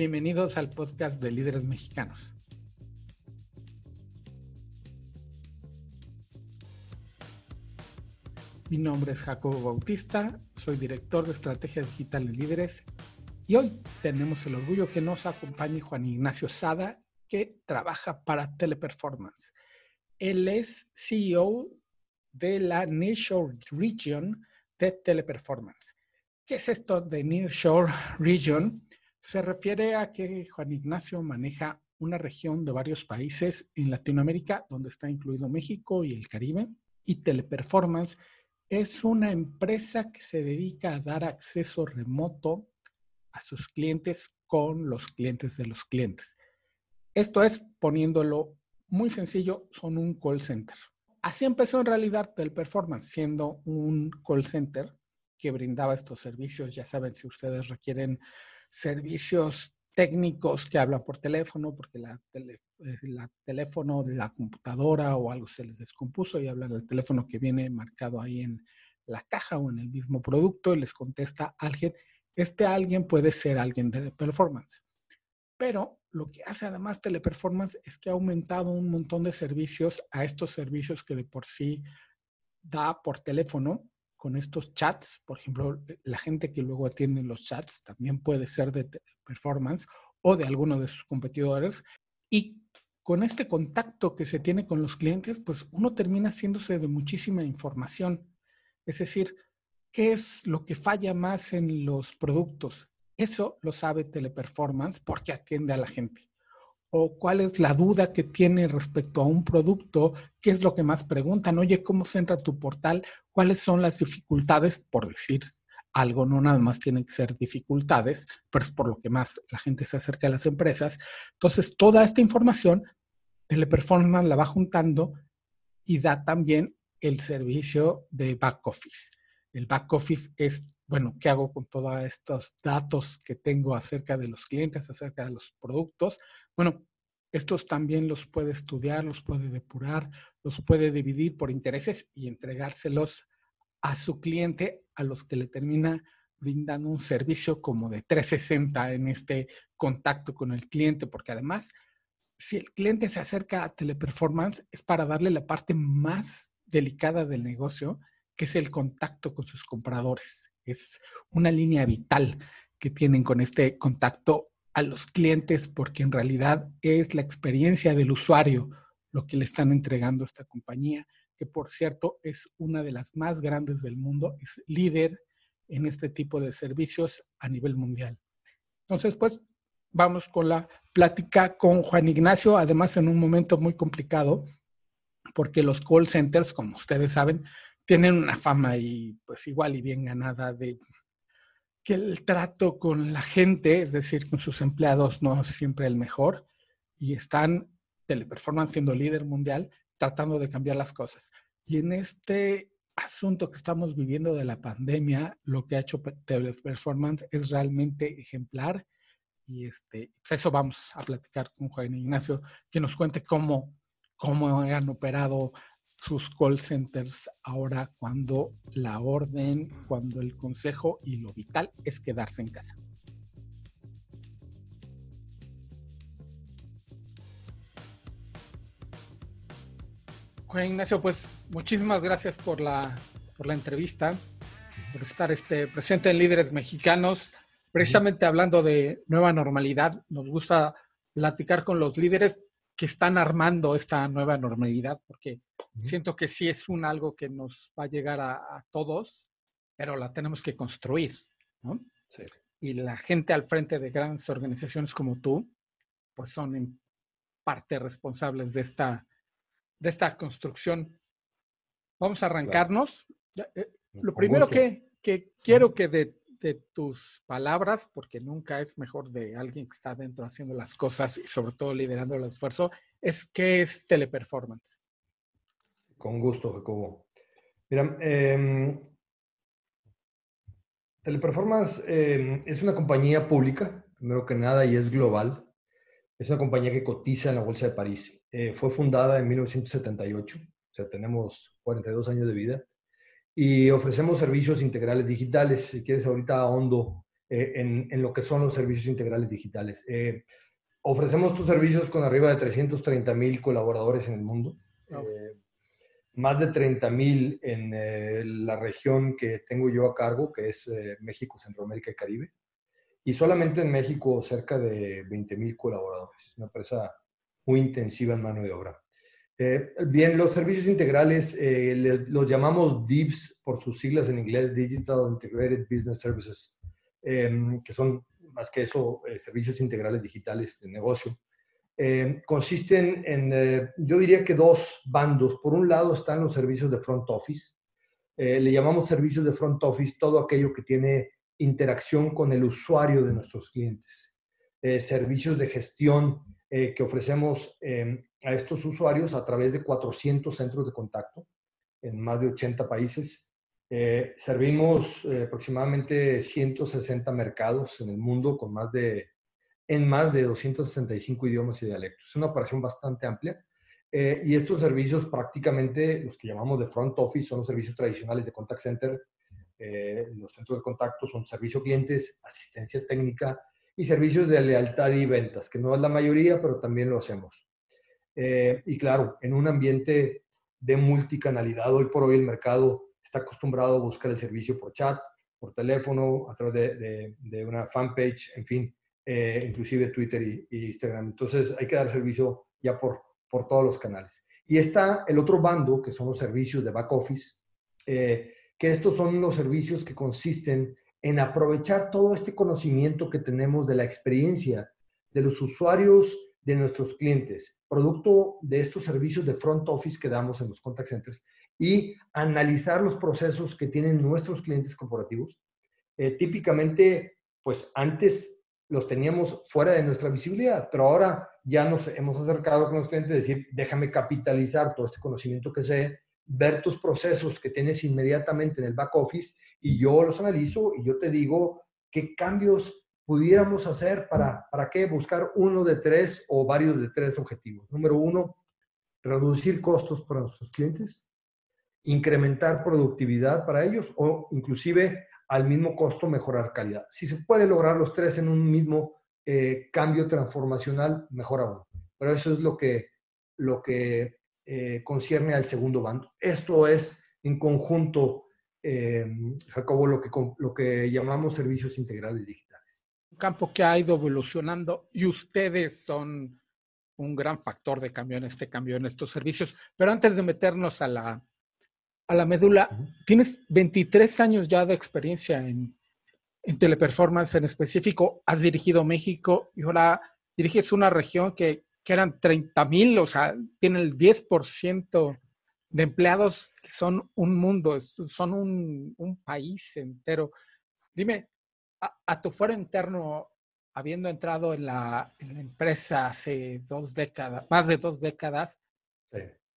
Bienvenidos al podcast de Líderes Mexicanos. Mi nombre es Jacobo Bautista, soy director de Estrategia Digital en Líderes y hoy tenemos el orgullo que nos acompañe Juan Ignacio Sada, que trabaja para Teleperformance. Él es CEO de la Nearshore Region de Teleperformance. ¿Qué es esto de Nearshore Region? Se refiere a que Juan Ignacio maneja una región de varios países en Latinoamérica, donde está incluido México y el Caribe, y Teleperformance es una empresa que se dedica a dar acceso remoto a sus clientes con los clientes de los clientes. Esto es, poniéndolo muy sencillo, son un call center. Así empezó en realidad Teleperformance, siendo un call center que brindaba estos servicios. Ya saben, si ustedes requieren servicios técnicos que hablan por teléfono, porque la, tele, eh, teléfono de la computadora o algo se les descompuso y hablan del teléfono que viene marcado ahí en la caja o en el mismo producto y les contesta alguien. Este alguien puede ser alguien de performance. Pero lo que hace además Teleperformance es que ha aumentado un montón de servicios a estos servicios que de por sí da por teléfono con estos chats, por ejemplo, la gente que luego atiende los chats también puede ser de performance o de alguno de sus competidores. Y con este contacto que se tiene con los clientes, pues uno termina haciéndose de muchísima información. Es decir, ¿qué es lo que falla más en los productos? Eso lo sabe Teleperformance porque atiende a la gente o cuál es la duda que tiene respecto a un producto, qué es lo que más preguntan, oye, ¿cómo se entra tu portal? ¿Cuáles son las dificultades? Por decir algo, no nada más tienen que ser dificultades, pero es por lo que más la gente se acerca a las empresas. Entonces, toda esta información, Teleperformance la va juntando y da también el servicio de back office. El back office es, bueno, ¿qué hago con todos estos datos que tengo acerca de los clientes, acerca de los productos? Bueno, estos también los puede estudiar, los puede depurar, los puede dividir por intereses y entregárselos a su cliente, a los que le termina brindando un servicio como de 360 en este contacto con el cliente, porque además, si el cliente se acerca a Teleperformance, es para darle la parte más delicada del negocio, que es el contacto con sus compradores. Es una línea vital que tienen con este contacto a los clientes porque en realidad es la experiencia del usuario lo que le están entregando a esta compañía, que por cierto es una de las más grandes del mundo, es líder en este tipo de servicios a nivel mundial. Entonces, pues vamos con la plática con Juan Ignacio, además en un momento muy complicado, porque los call centers, como ustedes saben, tienen una fama y pues igual y bien ganada de que el trato con la gente, es decir, con sus empleados, no es siempre el mejor y están Teleperformance siendo líder mundial tratando de cambiar las cosas. Y en este asunto que estamos viviendo de la pandemia, lo que ha hecho Teleperformance es realmente ejemplar y este, pues eso vamos a platicar con Juan Ignacio, que nos cuente cómo, cómo han operado sus call centers ahora cuando la orden, cuando el consejo y lo vital es quedarse en casa. Juan Ignacio, pues muchísimas gracias por la, por la entrevista, por estar este, presente en Líderes Mexicanos. Precisamente hablando de nueva normalidad, nos gusta platicar con los líderes que están armando esta nueva normalidad, porque siento que sí es un algo que nos va a llegar a, todos, pero la tenemos que construir, ¿no? Sí. Y la gente al frente de grandes organizaciones como tú, pues son en parte responsables de esta, de esta construcción. Vamos a arrancarnos. Eh, lo primero que, que, quiero que de de tus palabras, porque nunca es mejor de alguien que está dentro haciendo las cosas y sobre todo liderando el esfuerzo, es qué es teleperformance. Con gusto, Jacobo. Mira, em, Teleperformance em, es una compañía pública, primero que nada, y es global. Es una compañía que cotiza en la Bolsa de París. Eh, fue fundada en 1978, o sea, tenemos 42 años de vida y ofrecemos servicios integrales digitales. Si quieres, ahorita ahondo en, en, lo que son los servicios integrales digitales. ofrecemos tus servicios con arriba de 330 mil colaboradores en el mundo. más de 30 mil en la región que tengo yo a cargo, que es México, Centroamérica y Caribe y solamente en México cerca de 20 mil colaboradores, una empresa muy intensiva en mano de obra. Eh, bien, los servicios integrales eh, los llamamos DIBS por sus siglas en inglés, Digital Integrated Business Services, em, que son más que eso eh, servicios integrales digitales de negocio. Em, consisten en, yo diría que dos bandos. Por un lado están los servicios de front office. le llamamos servicios de front office todo aquello que tiene interacción con el usuario de nuestros clientes. servicios de gestión que ofrecemos em, a estos usuarios a través de 400 centros de contacto en más de 80 países. Eh, servimos eh, aproximadamente 160 mercados en el mundo con más de, en más de 265 idiomas y dialectos. Es una operación bastante amplia. y estos servicios prácticamente, los que llamamos de front office, son los servicios tradicionales de contact center. los centros de contacto son servicio clientes, asistencia técnica, y servicios de lealtad y ventas, que no es la mayoría, pero también lo hacemos. Eh, y claro, en un ambiente de multicanalidad, hoy por hoy el mercado está acostumbrado a buscar el servicio por chat, por teléfono, a través de, de, una fanpage, en fin, eh, inclusive Twitter y, Instagram. Entonces hay que dar servicio ya por, por todos los canales. Y está el otro bando, que son los servicios de back office, eh, que estos son los servicios que consisten en aprovechar todo este conocimiento que tenemos de la experiencia de los usuarios de nuestros clientes, producto de estos servicios de front office que damos en los contact centers y analizar los procesos que tienen nuestros clientes corporativos. Eh, típicamente, pues antes los teníamos fuera de nuestra visibilidad, pero ahora ya nos hemos acercado con los clientes decir, déjame capitalizar todo este conocimiento que sé ver tus procesos que tienes inmediatamente en el back office y yo los analizo y yo te digo qué cambios pudiéramos hacer para, para qué buscar uno de tres o varios de tres objetivos. Número uno, reducir costos para nuestros clientes, incrementar productividad para ellos o inclusive al mismo costo mejorar calidad. Si se puede lograr los tres en un mismo eh, cambio transformacional, mejor aún. Pero eso es lo que, lo que eh, concierne al segundo bando. Esto es en conjunto, eh, Jacobo, lo que, lo que llamamos servicios integrales digitales. Un campo que ha ido evolucionando y ustedes son un gran factor de cambio en este cambio en estos servicios. Pero antes de meternos a la, a la médula, tienes 23 años ya de experiencia en, en teleperformance en específico. Has dirigido México y ahora diriges una región que que eran 30 mil, o sea, tiene el 10% de empleados que son un mundo, son un, país entero. Dime, a, tu fuero interno, habiendo entrado en la, empresa hace dos décadas, más de dos décadas,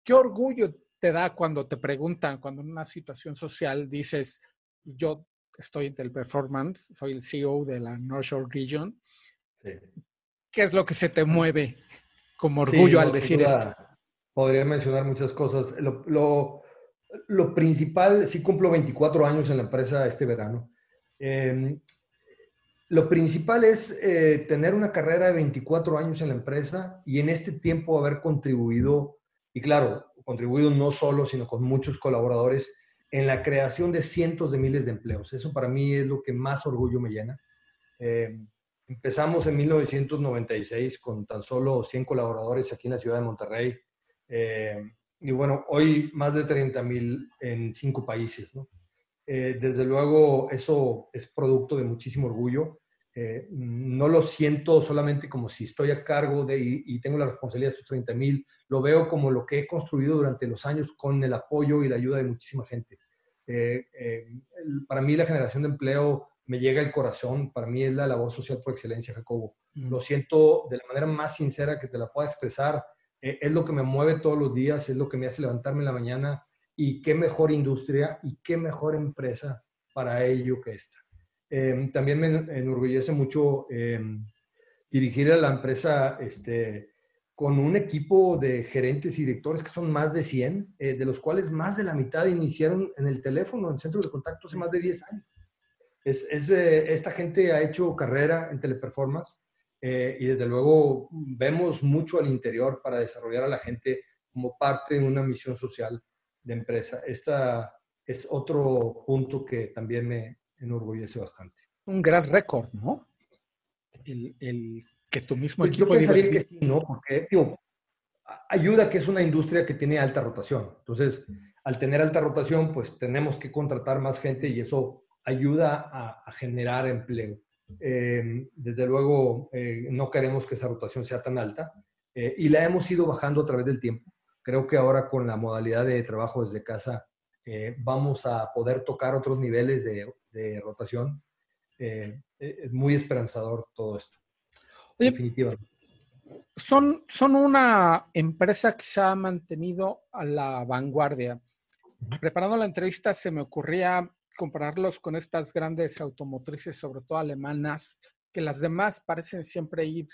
¿qué orgullo te da cuando te preguntan, cuando en una situación social dices, yo estoy en Teleperformance, soy el CEO de la North Shore Region? ¿Qué es lo que se te mueve? como orgullo al decir esto. Podría mencionar muchas cosas. Lo, lo, principal, sí cumplo 24 años en la empresa este verano. Em, lo principal es eh, tener una carrera de 24 años en la empresa y en este tiempo haber contribuido, y claro, contribuido no solo, sino con muchos colaboradores en la creación de cientos de miles de empleos. Eso para mí es lo que más orgullo me llena. Eh, Empezamos en 1996 con tan solo 100 colaboradores aquí en la ciudad de Monterrey. Eh, y bueno, hoy más de 30 mil en cinco países. desde luego, eso es producto de muchísimo orgullo. Eh, no lo siento solamente como si estoy a cargo de y, tengo la responsabilidad de estos 30 mil, lo veo como lo que he construido durante los años con el apoyo y la ayuda de muchísima gente. para mí la generación de empleo me llega el corazón. Para mí es la labor social por excelencia, Jacobo. Lo siento de la manera más sincera que te la pueda expresar. Eh, es lo que me mueve todos los días, es lo que me hace levantarme en la mañana. Y qué mejor industria y qué mejor empresa para ello que esta. Em, también me enorgullece mucho em, dirigir a la empresa este, con un equipo de gerentes y directores que son más de 100, eh, de los cuales más de la mitad iniciaron en el teléfono, en centro de contacto hace más de 10 años. Es, esta gente ha hecho carrera en teleperformance eh, y desde luego vemos mucho al interior para desarrollar a la gente como parte de una misión social de empresa. Esta es otro punto que también me enorgullece bastante. Un gran récord, ¿no? El, que tu mismo pues equipo... Yo pensaría que sí, ¿no? Porque, ayuda que es una industria que tiene alta rotación. Entonces, al tener alta rotación, pues tenemos que contratar más gente y eso ayuda a, generar empleo. Em, desde luego, eh, no queremos que esa rotación sea tan alta eh, y la hemos ido bajando a través del tiempo. Creo que ahora con la modalidad de trabajo desde casa eh, vamos a poder tocar otros niveles de, de rotación. es muy esperanzador todo esto. definitivamente son, son una empresa que se ha mantenido a la vanguardia. Preparando la entrevista se me ocurría compararlos con estas grandes automotrices, sobre todo alemanas, que las demás parecen siempre ir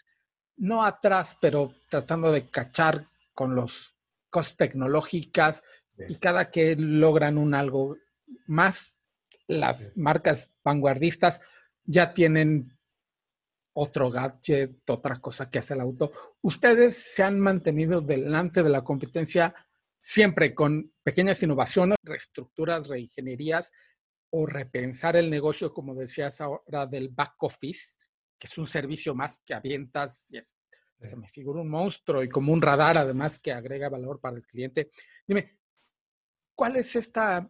no atrás, pero tratando de cachar con los cosas tecnológicas y cada que logran un algo más, las marcas vanguardistas ya tienen otro gadget, otra cosa que hace el auto. Ustedes se han mantenido delante de la competencia siempre con pequeñas innovaciones, reestructuras, reingenierías o repensar el negocio, como decías ahora, del back office, que es un servicio más que avientas y se me figura un monstruo y como un radar además que agrega valor para el cliente. Dime, ¿cuál es esta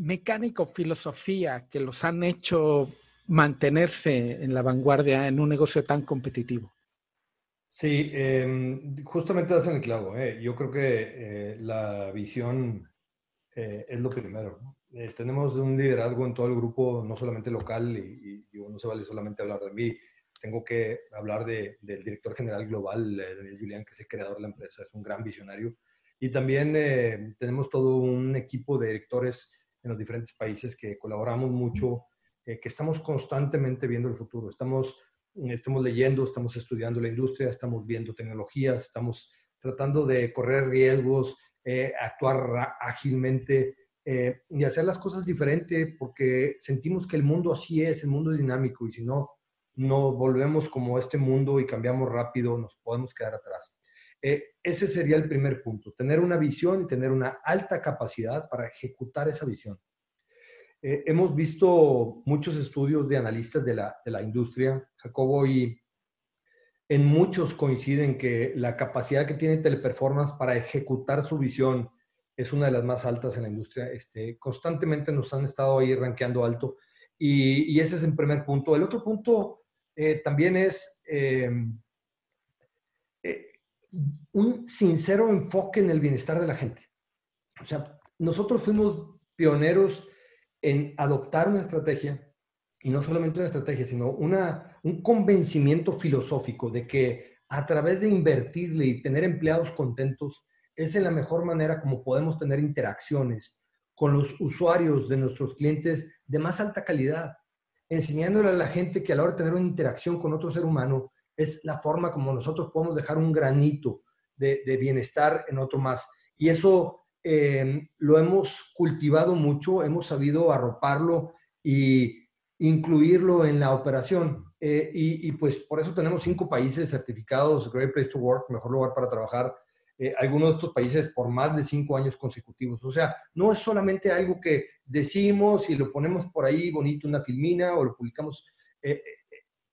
mecánica o filosofía que los han hecho mantenerse en la vanguardia en un negocio tan competitivo? Sí, em, justamente das en el clavo. Eh. Yo creo que eh, la visión eh, es lo primero. tenemos un liderazgo en todo el grupo, no solamente local, y, no se vale solamente hablar de mí. Tengo que hablar del director general global, Daniel Julián, que es el creador de la empresa, es un gran visionario. Y también tenemos todo un equipo de directores en los diferentes países que colaboramos mucho eh, que estamos constantemente viendo el futuro. Estamos, eh, estamos leyendo, estamos estudiando la industria, estamos viendo tecnologías, estamos tratando de correr riesgos, eh, actuar ágilmente y hacer las cosas diferente porque sentimos que el mundo así es, el mundo es dinámico y si no, no volvemos como este mundo y cambiamos rápido, nos podemos quedar atrás. Ese sería el primer punto, tener una visión y tener una alta capacidad para ejecutar esa visión. Eh, hemos visto muchos estudios de analistas de la, de la industria, Jacobo, y en muchos coinciden que la capacidad que tiene Teleperformance para ejecutar su visión es una de las más altas en la industria. Este, constantemente nos han estado ahí rankeando alto y, y ese es el primer punto. El otro punto eh, también es eh, un sincero enfoque en el bienestar de la gente. O sea, nosotros fuimos pioneros en adoptar una estrategia, y no solamente una estrategia, sino una, un convencimiento filosófico de que a través de invertirle y tener empleados contentos, es la mejor manera como podemos tener interacciones con los usuarios de nuestros clientes de más alta calidad, enseñándole a la gente que a la hora de tener una interacción con otro ser humano es la forma como nosotros podemos dejar un granito de, de bienestar en otro más. Y eso Em, lo hemos cultivado mucho, hemos sabido arroparlo y incluirlo en la operación. Eh, y, pues por eso tenemos cinco países certificados Great Place to Work, mejor lugar para trabajar. Eh, algunos de estos países por más de cinco años consecutivos. O sea, no es solamente algo que decimos y lo ponemos por ahí bonito, una filmina o lo publicamos. Eh,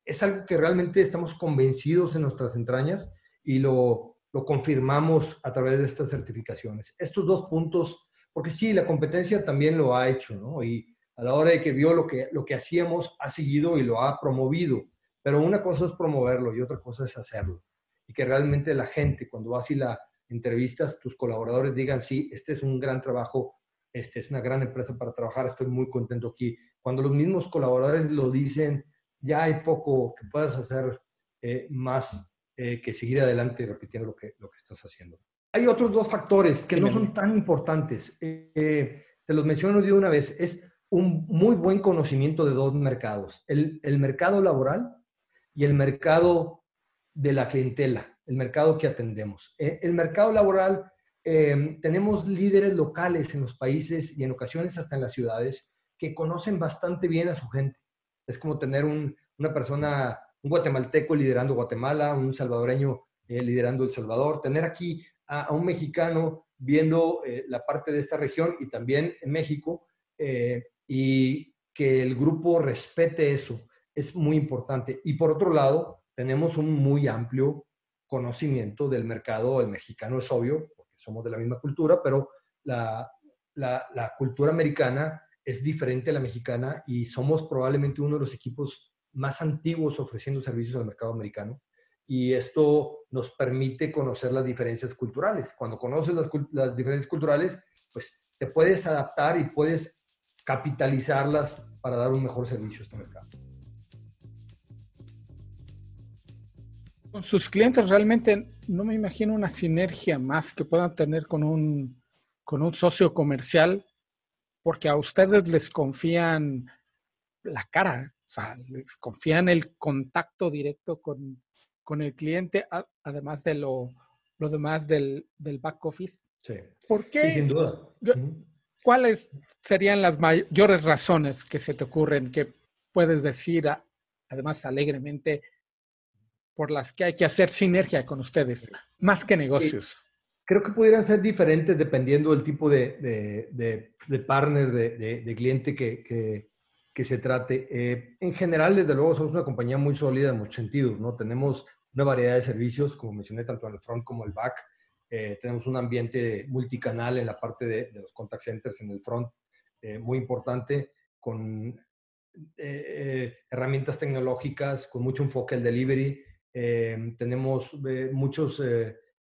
es algo que realmente estamos convencidos en nuestras entrañas y lo, lo confirmamos a través de estas certificaciones. Estos dos puntos, porque sí, la competencia también lo ha hecho, ¿no? Y a la hora de que vio lo que, lo que hacíamos, ha seguido y lo ha promovido. Pero una cosa es promoverlo y otra cosa es hacerlo. Y que realmente la gente, cuando vas y la entrevistas, tus colaboradores digan, sí, este es un gran trabajo, este es una gran empresa para trabajar, estoy muy contento aquí. Cuando los mismos colaboradores lo dicen, ya hay poco que puedas hacer eh, más eh, que seguir adelante repitiendo lo que, lo que estás haciendo. Hay otros dos factores que no son tan importantes. Eh, te los menciono de una vez. Es un muy buen conocimiento de dos mercados. El, el mercado laboral y el mercado de la clientela, el mercado que atendemos. Eh, el mercado laboral, tenemos líderes locales en los países y en ocasiones hasta en las ciudades que conocen bastante bien a su gente Es como tener una persona, un guatemalteco liderando Guatemala, un salvadoreño eh, liderando El Salvador, tener aquí a, un mexicano viendo eh, la parte de esta región y también en México, eh, y que el grupo respete eso, es muy importante. Y por otro lado, tenemos un muy amplio conocimiento del mercado, el mexicano es obvio, porque somos de la misma cultura, pero la, la, cultura americana es diferente a la mexicana y somos probablemente uno de los equipos más antiguos ofreciendo servicios al mercado americano. Y esto nos permite conocer las diferencias culturales. Cuando conoces las, las diferencias culturales, pues te puedes adaptar y puedes capitalizarlas para dar un mejor servicio a este mercado. Con sus clientes realmente no me imagino una sinergia más que puedan tener con un con un socio comercial porque a ustedes les confían la cara, o sea, les confían el contacto directo con, el cliente, además de lo, demás del, back office. Sí. ¿Por qué? Sí, sin duda. ¿Cuáles serían las mayores razones que se te ocurren que puedes decir, además alegremente, por las que hay que hacer sinergia con ustedes, más que negocios? Creo que pudieran ser diferentes dependiendo del tipo de, de, partner, de, cliente que, que, se trate. Eh, en general, desde luego, somos una compañía muy sólida en muchos sentidos, ¿no? Tenemos una variedad de servicios, como mencioné, tanto en el front como el back. Eh, tenemos un ambiente multicanal en la parte de, los contact centers en el front, eh, muy importante, con herramientas tecnológicas, con mucho enfoque al delivery. tenemos muchos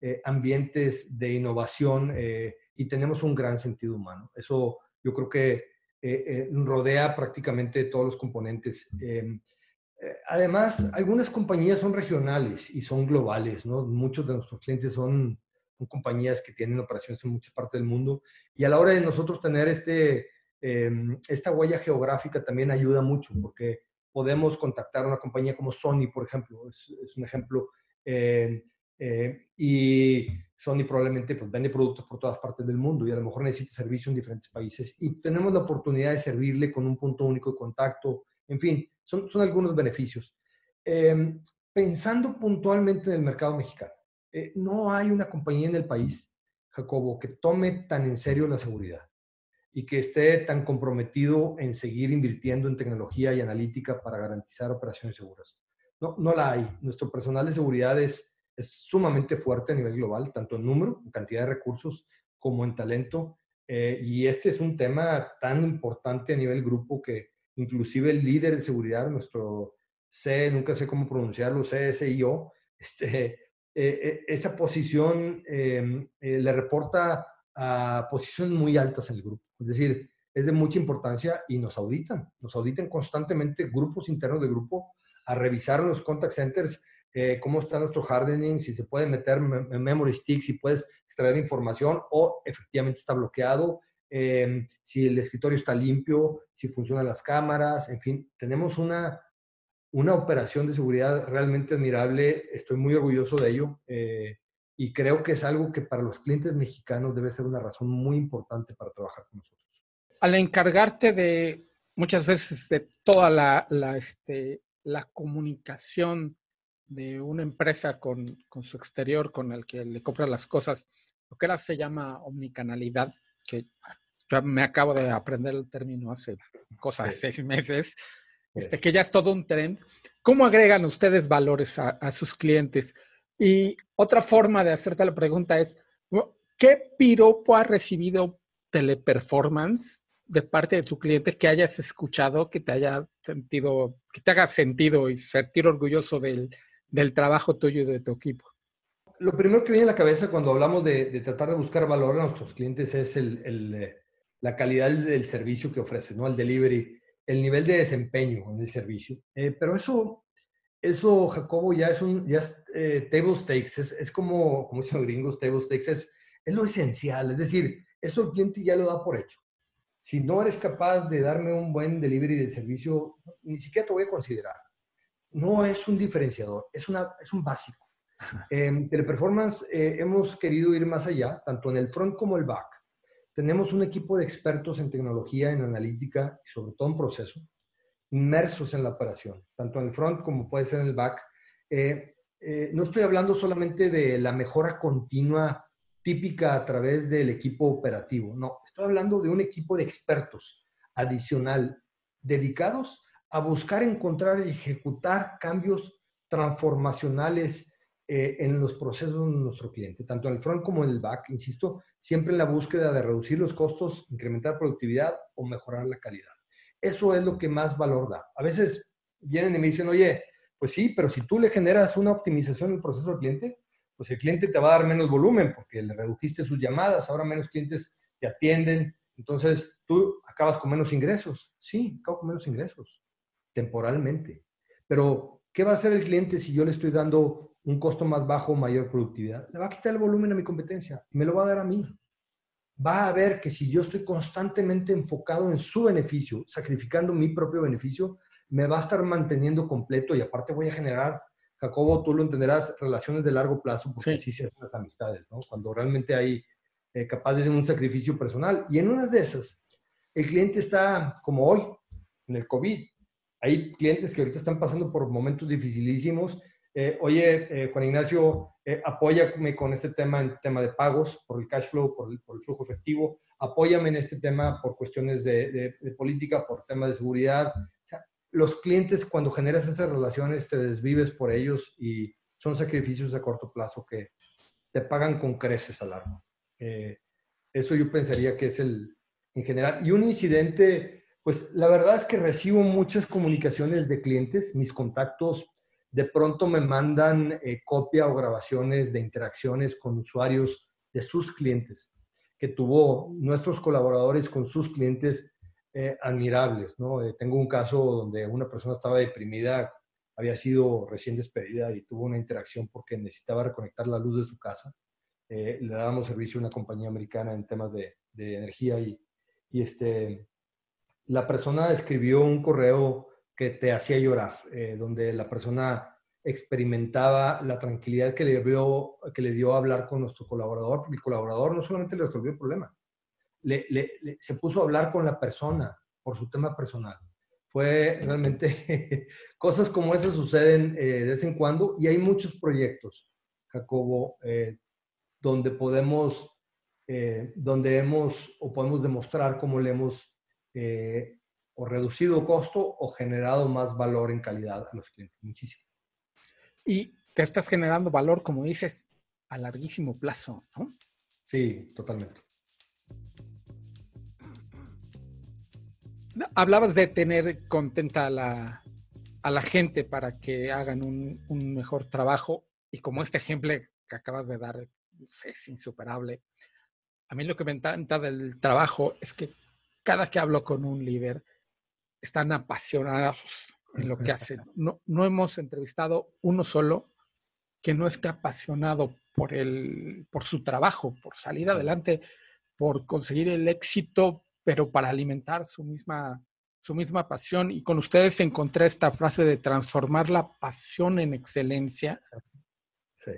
eh, ambientes de innovación eh, y tenemos un gran sentido humano. Eso yo creo que eh, rodea prácticamente todos los componentes. además, algunas compañías son regionales y son globales, ¿no? Muchos de nuestros clientes son, compañías que tienen operaciones en muchas partes del mundo y a la hora de nosotros tener este, esta huella geográfica también ayuda mucho porque podemos contactar a una compañía como Sony, por ejemplo, es, un ejemplo eh, y Sony probablemente pues, vende productos por todas partes del mundo y a lo mejor necesita servicio en diferentes países y tenemos la oportunidad de servirle con un punto único de contacto. En fin, son, son algunos beneficios. Eh, pensando puntualmente en el mercado mexicano, eh, no hay una compañía en el país, Jacobo, que tome tan en serio la seguridad y que esté tan comprometido en seguir invirtiendo en tecnología y analítica para garantizar operaciones seguras. No, no la hay. Nuestro personal de seguridad es es sumamente fuerte a nivel global, tanto en número, en cantidad de recursos, como en talento. Eh, y este es un tema tan importante a nivel grupo que inclusive el líder de seguridad, nuestro C, nunca sé cómo pronunciarlo, CSIO, este, eh, eh, esa posición em, le reporta a posiciones muy altas en el grupo. Es decir, es de mucha importancia y nos auditan. Nos auditan constantemente grupos internos de grupo a revisar los contact centers eh, cómo está nuestro hardening, si se puede meter memory stick, si puedes extraer información o efectivamente está bloqueado, em, si el escritorio está limpio, si funcionan las cámaras, en fin, tenemos una, una operación de seguridad realmente admirable, estoy muy orgulloso de ello eh, y creo que es algo que para los clientes mexicanos debe ser una razón muy importante para trabajar con nosotros. Al encargarte de muchas veces de toda la, la, este, la comunicación de una empresa con, su exterior, con el que le compra las cosas, lo que ahora se llama omnicanalidad, que yo me acabo de aprender el término hace cosas de seis meses, este, que ya es todo un tren. ¿Cómo agregan ustedes valores a, sus clientes? Y otra forma de hacerte la pregunta es, ¿qué piropo ha recibido Teleperformance de parte de tu cliente que hayas escuchado, que te haya sentido, que te haga sentido y sentir orgulloso del, del trabajo tuyo y de tu equipo? Lo primero que viene a la cabeza cuando hablamos de, tratar de buscar valor a nuestros clientes es el, eh, la calidad del servicio que ofrece, ¿no? El delivery, el nivel de desempeño en el servicio. Eh, pero eso, eso, Jacobo, ya es un, ya es eh, table stakes, es, es, como, como dicen los gringos, table stakes, es, es lo esencial, es decir, eso el cliente ya lo da por hecho. Si no eres capaz de darme un buen delivery del servicio, ni siquiera te voy a considerar no es un diferenciador, es, una, es un básico. En Teleperformance eh, hemos querido ir más allá, tanto en el front como el back. Tenemos un equipo de expertos en tecnología, en analítica y sobre todo en proceso, inmersos en la operación, tanto en el front como puede ser en el back. Eh, eh, no estoy hablando solamente de la mejora continua típica a través del equipo operativo, no, estoy hablando de un equipo de expertos adicional dedicados a buscar encontrar y ejecutar cambios transformacionales eh, en los procesos de nuestro cliente, tanto en el front como en el back, insisto, siempre en la búsqueda de reducir los costos, incrementar productividad o mejorar la calidad. Eso es lo que más valor da. A veces vienen y me dicen, oye, pues sí, pero si tú le generas una optimización en el proceso del cliente, pues el cliente te va a dar menos volumen porque le redujiste sus llamadas, ahora menos clientes te atienden, entonces tú acabas con menos ingresos. Sí, acabo con menos ingresos, temporalmente. Pero, ¿qué va a hacer el cliente si yo le estoy dando un costo más bajo mayor productividad? Le va a quitar el volumen a mi competencia me lo va a dar a mí va a ver que si yo estoy constantemente enfocado en su beneficio, sacrificando mi propio beneficio, me va a estar manteniendo completo y aparte voy a generar, Jacobo, tú lo entenderás, relaciones de largo plazo, porque sí, se hacen las amistades, ¿no? Cuando realmente hay eh, capaz de un sacrificio personal. Y en una de esas, el cliente está como hoy, en el COVID. Hay clientes que ahorita están pasando por momentos dificilísimos eh, oye, eh, Juan Ignacio, eh, apóyame con este tema en tema de pagos, por el cash flow, por el, flujo efectivo, apóyame en este tema por cuestiones de, política, por temas de seguridad. los clientes, cuando generas esas relaciones, te desvives por ellos y son sacrificios a corto plazo que te pagan con creces a largo. eso yo pensaría que es el, en general. Y un incidente, pues la verdad es que recibo muchas comunicaciones de clientes, mis contactos de pronto me mandan eh, copia o grabaciones de interacciones con usuarios de sus clientes, que tuvo nuestros colaboradores con sus clientes eh, admirables. ¿no? Eh, tengo un caso donde una persona estaba deprimida, había sido recién despedida y tuvo una interacción porque necesitaba reconectar la luz de su casa. le dábamos servicio a una compañía americana en temas de, energía y, y, este, la persona escribió un correo que te hacía llorar, eh, donde la persona experimentaba la tranquilidad que le, dio, que le dio hablar con nuestro colaborador, porque el colaborador no solamente le resolvió el problema, le, se puso a hablar con la persona por su tema personal. Fue realmente, cosas como esas suceden eh, de vez en cuando y hay muchos proyectos, Jacobo, eh, donde podemos, donde hemos o podemos demostrar cómo le hemos o reducido costo o generado más valor en calidad a los clientes. Muchísimo. Y que estás generando valor, como dices, a larguísimo plazo, ¿no? Sí, totalmente. Hablabas de tener contenta a la, a la gente para que hagan un, un, mejor trabajo y como este ejemplo que acabas de dar es insuperable. A mí lo que me encanta del trabajo es que cada que hablo con un líder, están apasionados en lo que hacen. No, no hemos entrevistado uno solo que no esté apasionado por, el, por su trabajo, por salir adelante, por conseguir el éxito, pero para alimentar su misma, su misma pasión. Y con ustedes encontré esta frase de transformar la pasión en excelencia. Sí.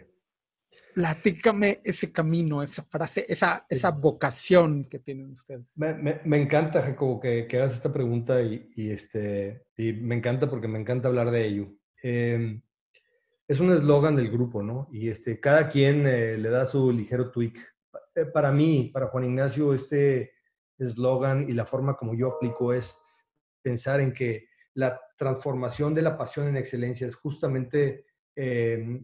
Platícame ese camino, esa frase, esa, esa vocación que tienen ustedes. Me, me, encanta, Jacobo, que, que, hagas esta pregunta y, y, este, y me encanta porque me encanta hablar de ello. Em, es un eslogan del grupo, ¿no? Y este, cada quien eh, le da su ligero tweak. Eh, para mí, para Juan Ignacio, este eslogan y la forma como yo aplico es pensar en que la transformación de la pasión en excelencia es justamente eh,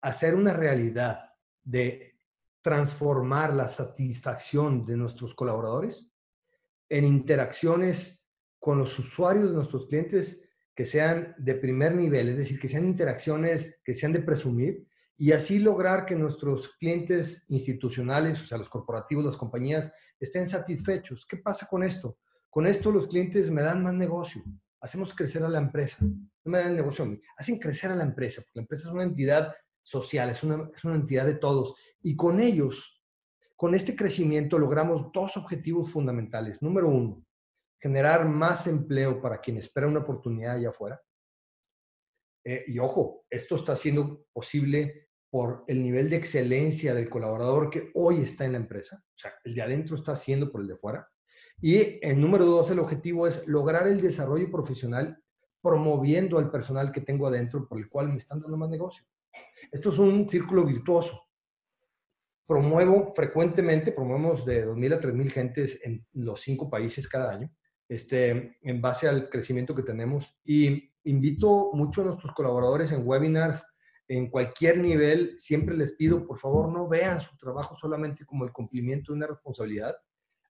hacer una realidad de transformar la satisfacción de nuestros colaboradores en interacciones con los usuarios de nuestros clientes que sean de primer nivel, es decir, que sean interacciones que sean de presumir y así lograr que nuestros clientes institucionales, o sea, los corporativos, las compañías, estén satisfechos. ¿Qué pasa con esto? Con esto los clientes me dan más negocio, hacemos crecer a la empresa, no me dan el negocio, hacen crecer a la empresa, porque la empresa es una entidad social, es una, es una entidad de todos. Y con ellos, con este crecimiento, logramos dos objetivos fundamentales. Número uno, generar más empleo para quien espera una oportunidad allá afuera. Eh, y ojo, esto está siendo posible por el nivel de excelencia del colaborador que hoy está en la empresa. O sea, el de adentro está haciendo por el de fuera. Y el número dos, el objetivo es lograr el desarrollo profesional promoviendo al personal que tengo adentro por el cual me están dando más negocio. Esto es un círculo virtuoso. Promuevo frecuentemente, promovemos de 2.000 a 3.000 gentes en los cinco países cada año, este, en base al crecimiento que tenemos. Y invito mucho a nuestros colaboradores en webinars, en cualquier nivel, siempre les pido, por favor, no vean su trabajo solamente como el cumplimiento de una responsabilidad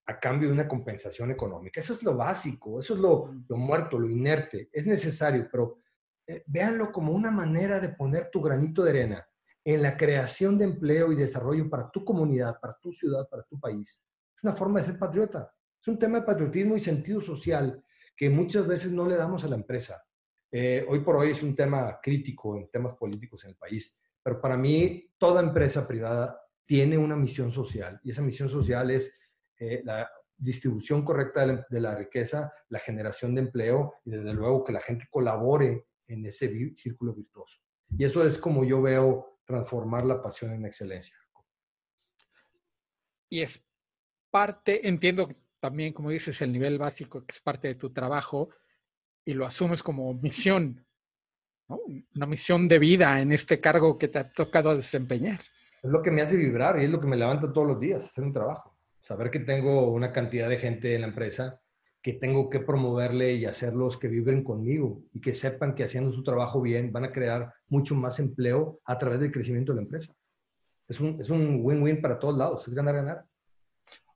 a cambio de una compensación económica. Eso es lo básico, eso es lo, lo muerto, lo inerte. Es necesario, pero eh, véanlo como una manera de poner tu granito de arena en la creación de empleo y desarrollo para tu comunidad, para tu ciudad, para tu país. Es una forma de ser patriota. Es un tema de patriotismo y sentido social que muchas veces no le damos a la empresa. Eh, hoy por hoy es un tema crítico en temas políticos en el país, pero para mí toda empresa privada tiene una misión social y esa misión social es eh, la distribución correcta de la, riqueza, la generación de empleo y desde luego que la gente colabore en ese círculo virtuoso. Y eso es como yo veo transformar la pasión en excelencia. Y es parte, entiendo también, como dices, el nivel básico que es parte de tu trabajo y lo asumes como misión, una misión de vida en este cargo que te ha tocado desempeñar. Es lo que me hace vibrar y es lo que me levanta todos los días, hacer un trabajo. Saber que tengo una cantidad de gente en la empresa que tengo que promoverle y hacerlos que vibren conmigo y que sepan que haciendo su trabajo bien van a crear mucho más empleo a través del crecimiento de la empresa. Es un win-win para todos lados, es ganar-ganar.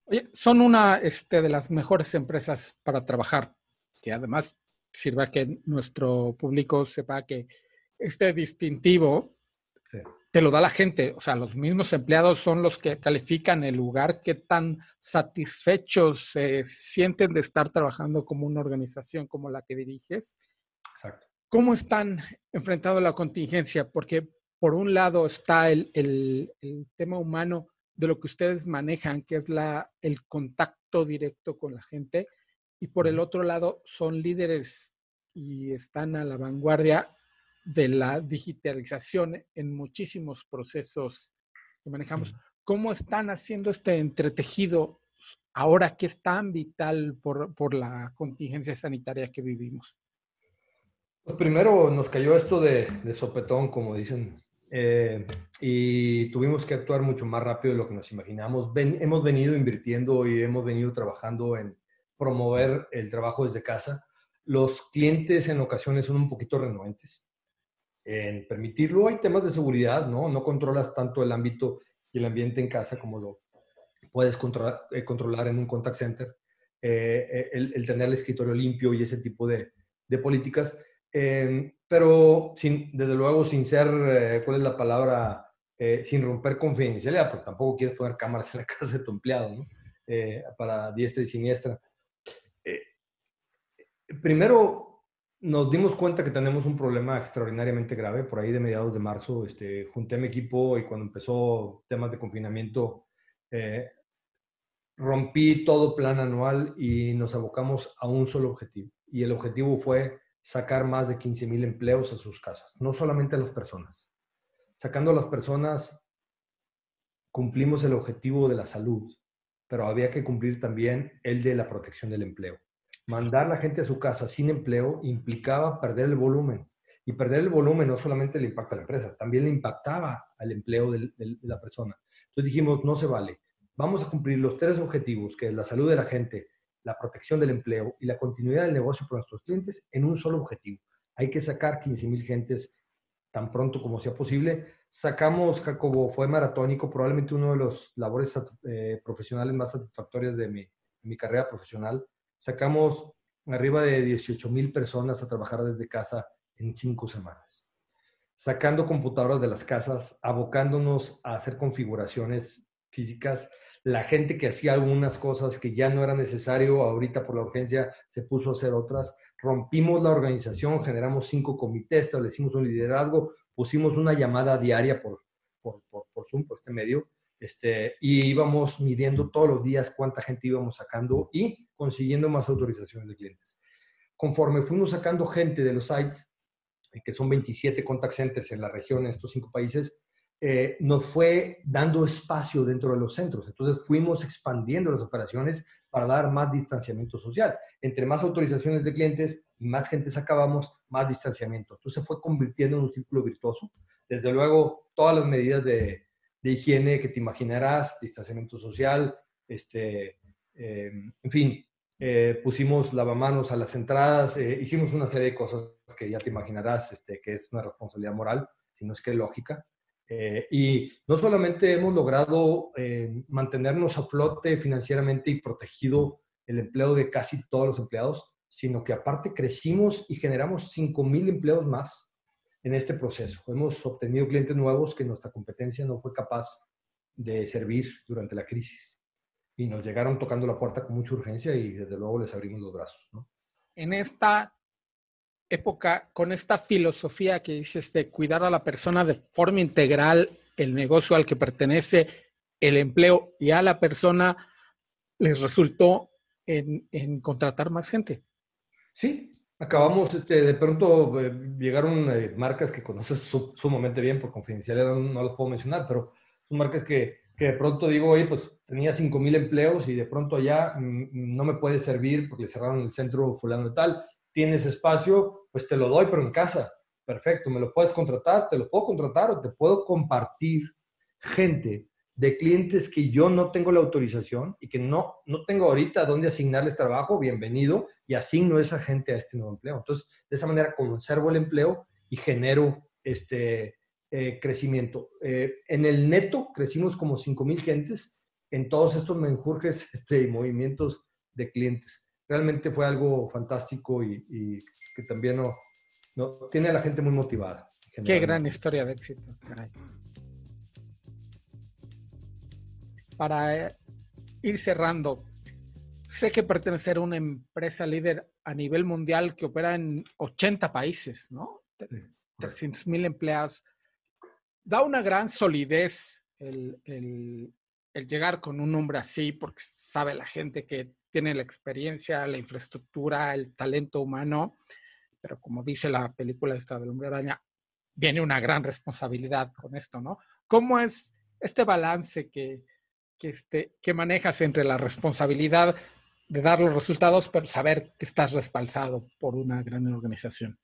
Oye, son una este, de las mejores empresas para trabajar, que además sirva que nuestro público sepa que este distintivo te lo da la gente, o sea, los mismos empleados son los que califican el lugar, qué tan satisfechos se sienten de estar trabajando como una organización como la que diriges. Exacto. ¿Cómo están enfrentando la contingencia? Porque por un lado está el, el, tema humano de lo que ustedes manejan, que es la, el contacto directo con la gente, y por el otro lado son líderes y están a la vanguardia de la digitalización en muchísimos procesos que manejamos. ¿Cómo están haciendo este entretejido ahora que es tan vital por, la contingencia sanitaria que vivimos? Pues primero nos cayó esto de, sopetón, como dicen, eh, y tuvimos que actuar mucho más rápido de lo que nos imaginamos. hemos venido invirtiendo y hemos venido trabajando en promover el trabajo desde casa. Los clientes en ocasiones son un poquito renuentes en permitirlo. Hay temas de seguridad, ¿no? No controlas tanto el ámbito y el ambiente en casa como lo puedes controlar, eh, controlar en un contact center. Eh, eh, el, tener el escritorio limpio y ese tipo de, de políticas. Em, pero sin, desde luego sin ser, ¿cuál es la palabra? sin romper confidencialidad, porque tampoco quieres poner cámaras en la casa de tu empleado, ¿no? para diestra y siniestra. primero, nos dimos cuenta que tenemos un problema extraordinariamente grave. Por ahí de mediados de marzo, este, junté mi equipo y cuando empezó temas de confinamiento, eh, rompí todo plan anual y nos abocamos a un solo objetivo. Y el objetivo fue sacar más de 15 mil empleos a sus casas, no solamente a las personas. Sacando a las personas, cumplimos el objetivo de la salud, pero había que cumplir también el de la protección del empleo mandar la gente a su casa sin empleo implicaba perder el volumen. Y perder el volumen no solamente le impacta a la empresa, también le impactaba al empleo de, la persona. Entonces dijimos, no se vale. Vamos a cumplir los tres objetivos, que es la salud de la gente, la protección del empleo y la continuidad del negocio para nuestros clientes en un solo objetivo. Hay que sacar 15 mil gentes tan pronto como sea posible. Sacamos, Jacobo, fue maratónico, probablemente uno de los labores eh, profesionales más mi, de mi carrera profesional sacamos arriba de 18 mil personas a trabajar desde casa en cinco semanas, sacando computadoras de las casas, abocándonos a hacer configuraciones físicas. La gente que hacía algunas cosas que ya no era necesario, ahorita por la urgencia se puso a hacer otras. Rompimos la organización, generamos cinco comités, establecimos un liderazgo, pusimos una llamada diaria por, por, por, Zoom, por este medio, este, y íbamos midiendo todos los días cuánta gente íbamos sacando y consiguiendo más autorizaciones de clientes. Conforme fuimos sacando gente de los sites, que son 27 contact centers en la región, en estos cinco países, eh, nos fue dando espacio dentro de los centros. Entonces fuimos expandiendo las operaciones para dar más distanciamiento social. Entre más autorizaciones de clientes y más gente sacábamos, más distanciamiento. Entonces fue convirtiendo en un círculo virtuoso. Desde luego, todas las medidas de, de higiene que te imaginarás, distanciamiento social, este, eh, en fin, eh, pusimos lavamanos a las entradas, eh, hicimos una serie de cosas que ya te imaginarás, este, que es una responsabilidad moral, sino es que lógica. y no solamente hemos logrado mantenernos a flote financieramente y protegido el empleo de casi todos los empleados, sino que aparte crecimos y generamos 5.000 empleos más en este proceso. Hemos obtenido clientes nuevos que nuestra competencia no fue capaz de servir durante la crisis y nos llegaron tocando la puerta con mucha urgencia y desde luego les abrimos los brazos. En esta época, con esta filosofía que dices de cuidar a la persona de forma integral, el negocio al que pertenece, el empleo y a la persona, les resultó en, en contratar más gente. Sí, Acabamos, este, de pronto eh, llegaron eh, marcas que conoces sumamente bien, por confidencialidad no, los puedo mencionar, pero son marcas que, que de pronto digo, oye, pues tenía 5 mil empleos y de pronto allá mm, no me puede servir porque cerraron el centro fulano de tal. Tienes espacio, pues te lo doy, pero en casa. Perfecto, me lo puedes contratar, te lo puedo contratar o te puedo compartir gente de clientes que yo no tengo la autorización y que no, no tengo ahorita dónde asignarles trabajo, bienvenido, y asigno a esa gente a este nuevo empleo. Entonces, de esa manera conservo el empleo y genero este eh, crecimiento. Eh, en el neto crecimos como 5 mil gentes en todos estos menjurjes este, movimientos de clientes. Realmente fue algo fantástico y, que también no, no, tiene a la gente muy motivada. Qué gran historia de éxito, caray. para eh, ir cerrando, sé que pertenecer a una empresa líder a nivel mundial que opera en 80 países, ¿no? 300 mil empleados. Da una gran solidez el, el, llegar con un nombre así, porque sabe la gente que tiene la experiencia, la infraestructura, el talento humano, pero como dice la película esta del hombre araña, viene una gran responsabilidad con esto, ¿no? ¿Cómo es este balance que, que, este, que manejas entre la responsabilidad de dar los resultados, pero saber que estás respaldado por una gran organización.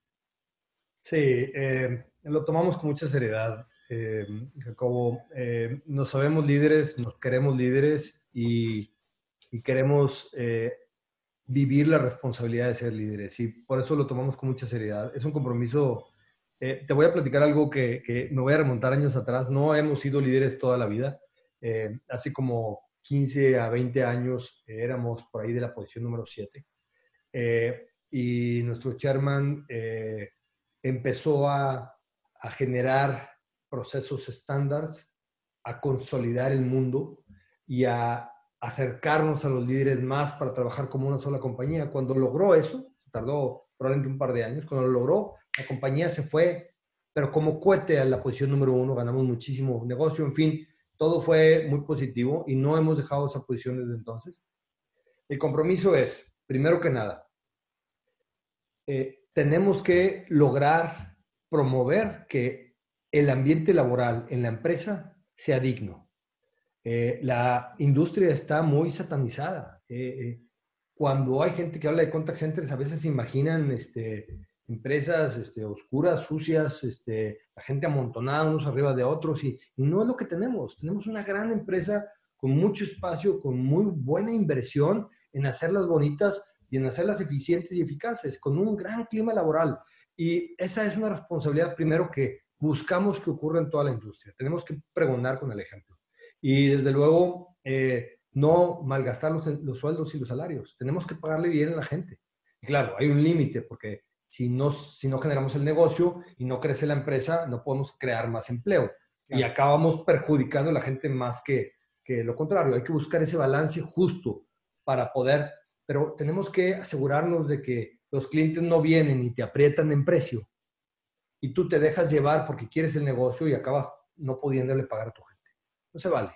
Sí, eh, lo tomamos con mucha seriedad, eh, Jacobo. Eh, nos sabemos líderes, nos queremos líderes y, queremos vivir la responsabilidad de ser líderes. Y por eso lo tomamos con mucha seriedad. Es un compromiso. te voy a platicar algo que, que me voy a remontar años atrás. No hemos sido líderes toda la vida eh, hace como 15 a 20 años eh, éramos por ahí de la posición número 7. Eh, y nuestro chairman empezó a, a, generar procesos estándares, a consolidar el mundo y a acercarnos a los líderes más para trabajar como una sola compañía. Cuando logró eso, se tardó probablemente un par de años, cuando lo logró, la compañía se fue, pero como cohete a la posición número uno, ganamos muchísimo negocio, en fin, todo fue muy positivo y no hemos dejado esa posición desde entonces. El compromiso es, primero que nada, eh, tenemos que lograr promover que el ambiente laboral en la empresa sea digno. Eh, la industria está muy satanizada. Eh, cuando hay gente que habla de contact centers, a veces se imaginan este, empresas este, oscuras, sucias, este, la gente amontonada unos arriba de otros y, no es lo que tenemos. Tenemos una gran empresa con mucho espacio, con muy buena inversión en hacerlas bonitas y en hacerlas eficientes y eficaces, con un gran clima laboral. Y esa es una responsabilidad primero que buscamos que ocurra en toda la industria. Tenemos que pregonar con el ejemplo. Y desde luego, eh, no malgastar los, los sueldos y los salarios. Tenemos que pagarle bien a la gente. Y claro, hay un límite porque si no, si no generamos el negocio y no crece la empresa, no podemos crear más empleo. Y acabamos perjudicando a la gente más que, que lo contrario. Hay que buscar ese balance justo para poder, pero tenemos que asegurarnos de que los clientes no vienen y te aprietan en precio y tú te dejas llevar porque quieres el negocio y acabas no pudiéndole pagar a tu gente. No se vale.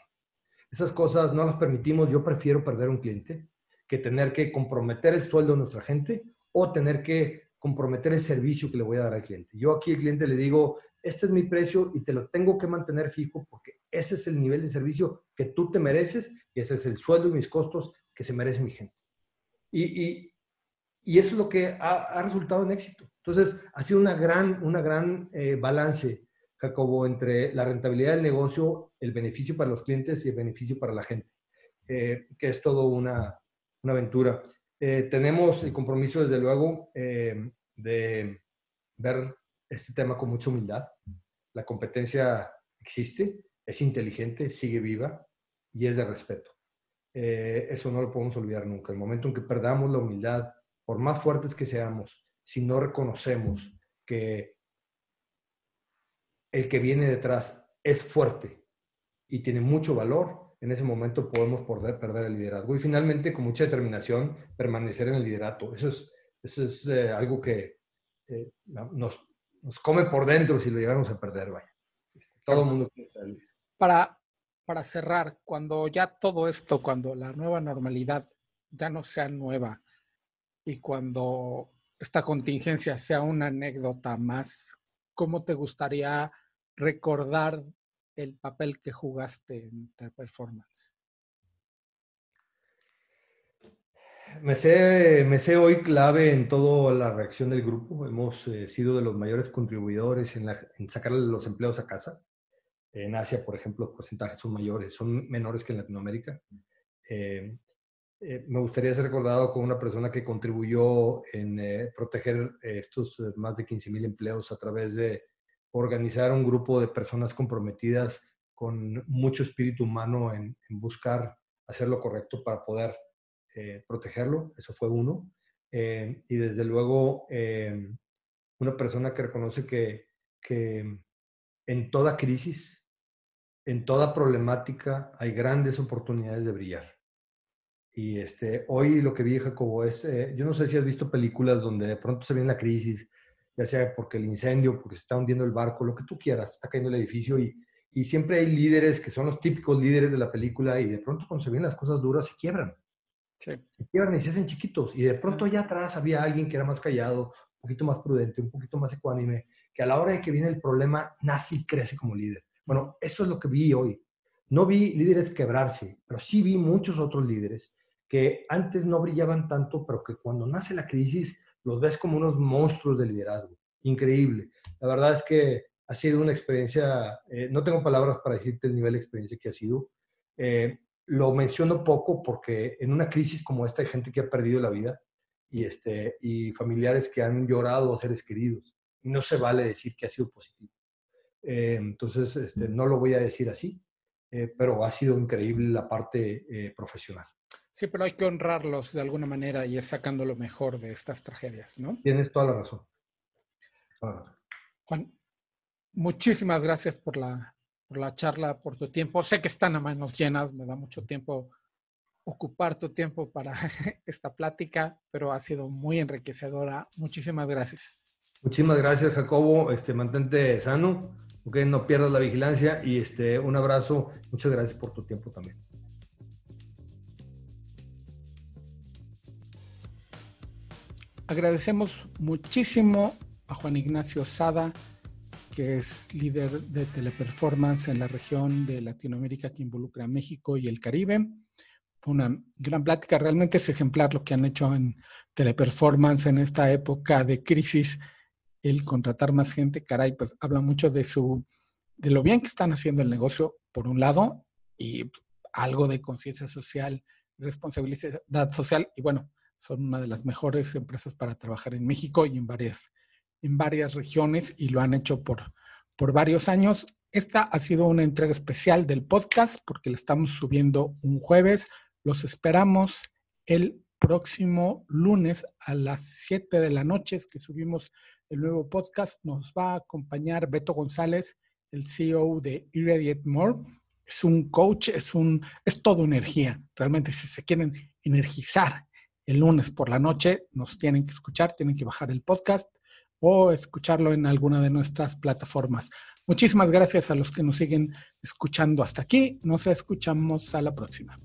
Esas cosas no las permitimos. Yo prefiero perder un cliente que tener que comprometer el sueldo de nuestra gente o tener que comprometer el servicio que le voy a dar al cliente. Yo aquí al cliente le digo, este es mi precio y te lo tengo que mantener fijo porque ese es el nivel de servicio que tú te mereces y ese es el sueldo y mis costos que se merece mi gente. Y, eso es lo que ha, resultado en éxito. Entonces, ha sido una gran, una gran eh, balance, Jacobo, entre la rentabilidad del negocio, el beneficio para los clientes y el beneficio para la gente, eh, que es todo una, una aventura. Eh, tenemos el compromiso, desde luego, de ver este tema con mucha humildad. La competencia existe, es inteligente, sigue viva y es de respeto. Eh, eso no lo podemos olvidar nunca. El momento en que perdamos la humildad, por más fuertes que seamos, si no reconocemos que el que viene detrás es fuerte y tiene mucho valor, en ese momento podemos perder, el liderazgo. Y finalmente, con mucha determinación, permanecer en el liderato. Eso es, eso es eh, algo que eh, nos, nos, come por dentro si lo llegamos a perder. Vaya. Este, todo el mundo Para, para cerrar, cuando ya todo esto, cuando la nueva normalidad ya no sea nueva y cuando esta contingencia sea una anécdota más, ¿cómo te gustaría recordar el papel que jugaste en The Performance? Me sé, me sé hoy clave en toda la reacción del grupo. Hemos eh, sido de los mayores contribuidores en, en sacar los empleos a casa. En Asia, por ejemplo, los porcentajes son mayores, son menores que en Latinoamérica. Eh, eh, me gustaría ser recordado como una persona que contribuyó en eh, proteger estos más de 15 mil empleos a través de organizar un grupo de personas comprometidas con mucho espíritu humano en, buscar hacer lo correcto para poder protegerlo. Eso fue uno. y desde luego, una persona que reconoce que, que en toda crisis en toda problemática hay grandes oportunidades de brillar. Y este, hoy lo que vi, Jacobo, es, eh, yo no sé si has visto películas donde de pronto se viene la crisis, ya sea porque el incendio, porque se está hundiendo el barco, lo que tú quieras, está cayendo el edificio y, y siempre hay líderes que son los típicos líderes de la película y de pronto cuando se vienen las cosas duras se quiebran. Se quiebran y se hacen chiquitos. Y de pronto allá atrás había alguien que era más callado, un poquito más prudente, un poquito más ecuánime, que a la hora de que viene el problema nace y crece como líder. Bueno, eso es lo que vi hoy. No vi líderes quebrarse, pero sí vi muchos otros líderes que antes no brillaban tanto, pero que cuando nace la crisis los ves como unos monstruos de liderazgo. Increíble. La verdad es que ha sido una experiencia, eh, no tengo palabras para decirte el nivel de experiencia que ha sido. Eh, lo menciono poco porque en una crisis como esta hay gente que ha perdido la vida y, este, y familiares que han llorado a seres queridos. no se vale decir que ha sido positivo. Eh, entonces, este, no lo voy a decir así, eh, pero ha sido increíble la parte eh, profesional. Sí, pero hay que honrarlos de alguna manera y es sacando lo mejor de estas tragedias, ¿no? Tienes toda la razón. Juan, muchísimas gracias por la, por la charla, por tu tiempo. Sé que están a manos llenas, me da mucho tiempo ocupar tu tiempo para esta plática, pero ha sido muy enriquecedora. Muchísimas gracias. Muchísimas gracias, Jacobo. Este, mantente sano no pierdas la vigilancia y este, un abrazo. Muchas gracias por tu tiempo también. Agradecemos muchísimo a Juan Ignacio Sada, que es líder de teleperformance en la región de Latinoamérica que involucra a México y el Caribe. Fue una gran plática, realmente es ejemplar lo que han hecho en teleperformance en esta época de crisis el contratar más gente, caray, pues habla mucho de su, de lo bien que están haciendo el negocio, por un lado, y algo de conciencia social, responsabilidad social, y bueno, son una de las mejores empresas para trabajar en México y en varias, en varias regiones, y lo han hecho por, por varios años. Esta ha sido una entrega especial del podcast porque la estamos subiendo un jueves. Los esperamos el próximo lunes a las 7 de la noche, es que subimos el nuevo podcast. Nos va a acompañar Beto González, el CEO de Irradiate More. Es un coach, es, un, es todo energía. Realmente, si se quieren energizar el lunes por la noche, nos tienen que escuchar, tienen que bajar el podcast o escucharlo en alguna de nuestras plataformas. Muchísimas gracias a los que nos siguen escuchando hasta aquí. Nos escuchamos a la próxima.